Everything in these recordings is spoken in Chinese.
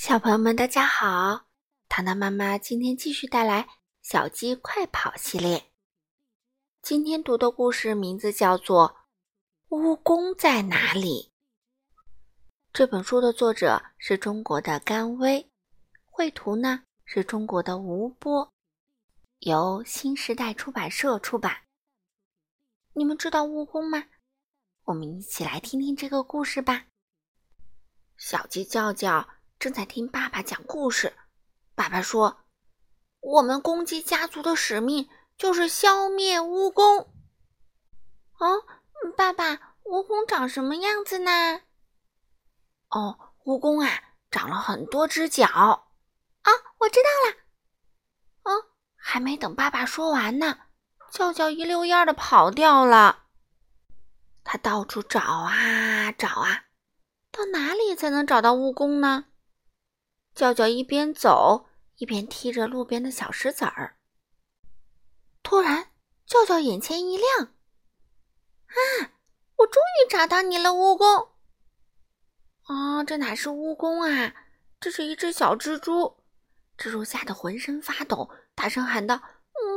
小朋友们，大家好！糖糖妈妈今天继续带来《小鸡快跑》系列。今天读的故事名字叫做《蜈蚣在哪里》。这本书的作者是中国的甘薇，绘图呢是中国的吴波，由新时代出版社出版。你们知道蜈蚣吗？我们一起来听听这个故事吧。小鸡叫叫。正在听爸爸讲故事，爸爸说：“我们公鸡家族的使命就是消灭蜈蚣。”哦，爸爸，蜈蚣长什么样子呢？哦，蜈蚣啊，长了很多只脚。啊，我知道了。哦，还没等爸爸说完呢，叫叫一溜烟的跑掉了。他到处找啊找啊，到哪里才能找到蜈蚣呢？叫叫一边走一边踢着路边的小石子儿。突然，叫叫眼前一亮：“啊，我终于找到你了，蜈蚣！”啊，这哪是蜈蚣啊？这是一只小蜘蛛。蜘蛛吓得浑身发抖，大声喊道：“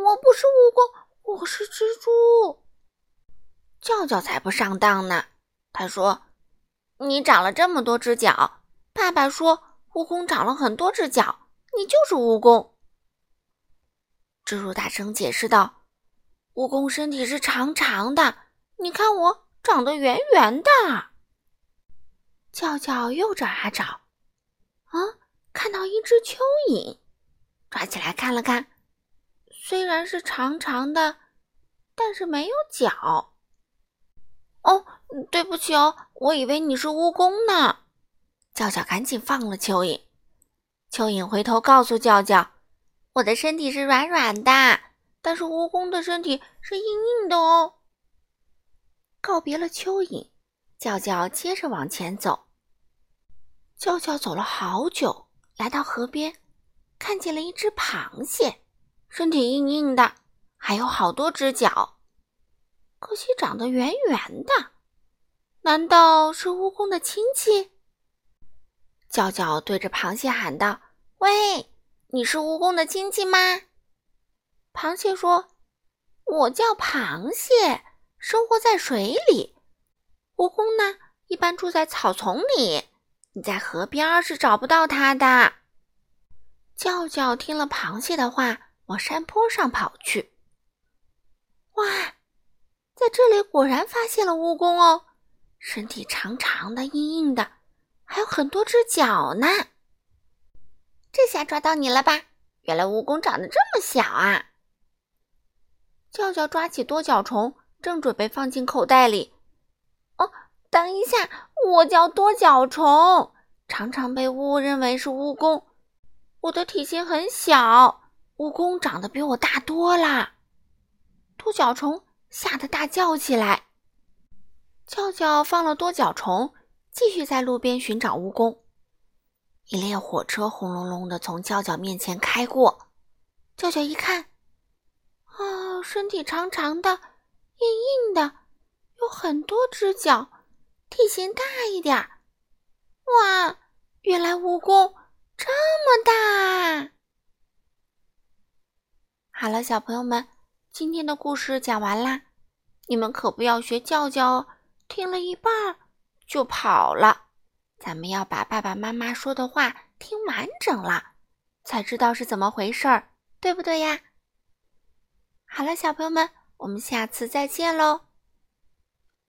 我不是蜈蚣，我是蜘蛛！”叫叫才不上当呢。他说：“你长了这么多只脚，爸爸说。”蜈蚣长了很多只脚，你就是蜈蚣。蜘蛛大声解释道：“蜈蚣身体是长长的，你看我长得圆圆的。”叫叫又找啊找，啊，看到一只蚯蚓，抓起来看了看，虽然是长长的，但是没有脚。哦，对不起哦，我以为你是蜈蚣呢。叫叫赶紧放了蚯蚓。蚯蚓回头告诉叫叫：“我的身体是软软的，但是蜈蚣的身体是硬硬的哦。”告别了蚯蚓，叫叫接着往前走。叫叫走了好久，来到河边，看见了一只螃蟹，身体硬硬的，还有好多只脚，可惜长得圆圆的。难道是蜈蚣的亲戚？叫叫对着螃蟹喊道：“喂，你是蜈蚣的亲戚吗？”螃蟹说：“我叫螃蟹，生活在水里。蜈蚣呢，一般住在草丛里。你在河边是找不到它的。”叫叫听了螃蟹的话，往山坡上跑去。哇，在这里果然发现了蜈蚣哦，身体长长的，硬硬的。还有很多只脚呢，这下抓到你了吧？原来蜈蚣长得这么小啊！叫叫抓起多脚虫，正准备放进口袋里。哦，等一下，我叫多脚虫，常常被误认为是蜈蚣。我的体型很小，蜈蚣长得比我大多了。多脚虫吓得大叫起来。叫叫放了多脚虫。继续在路边寻找蜈蚣。一列火车轰隆隆的从叫叫面前开过，叫叫一看，啊，身体长长的，硬硬的，有很多只脚，体型大一点儿。哇，原来蜈蚣这么大！好了，小朋友们，今天的故事讲完啦，你们可不要学叫叫哦，听了一半儿。就跑了，咱们要把爸爸妈妈说的话听完整了，才知道是怎么回事儿，对不对呀？好了，小朋友们，我们下次再见喽。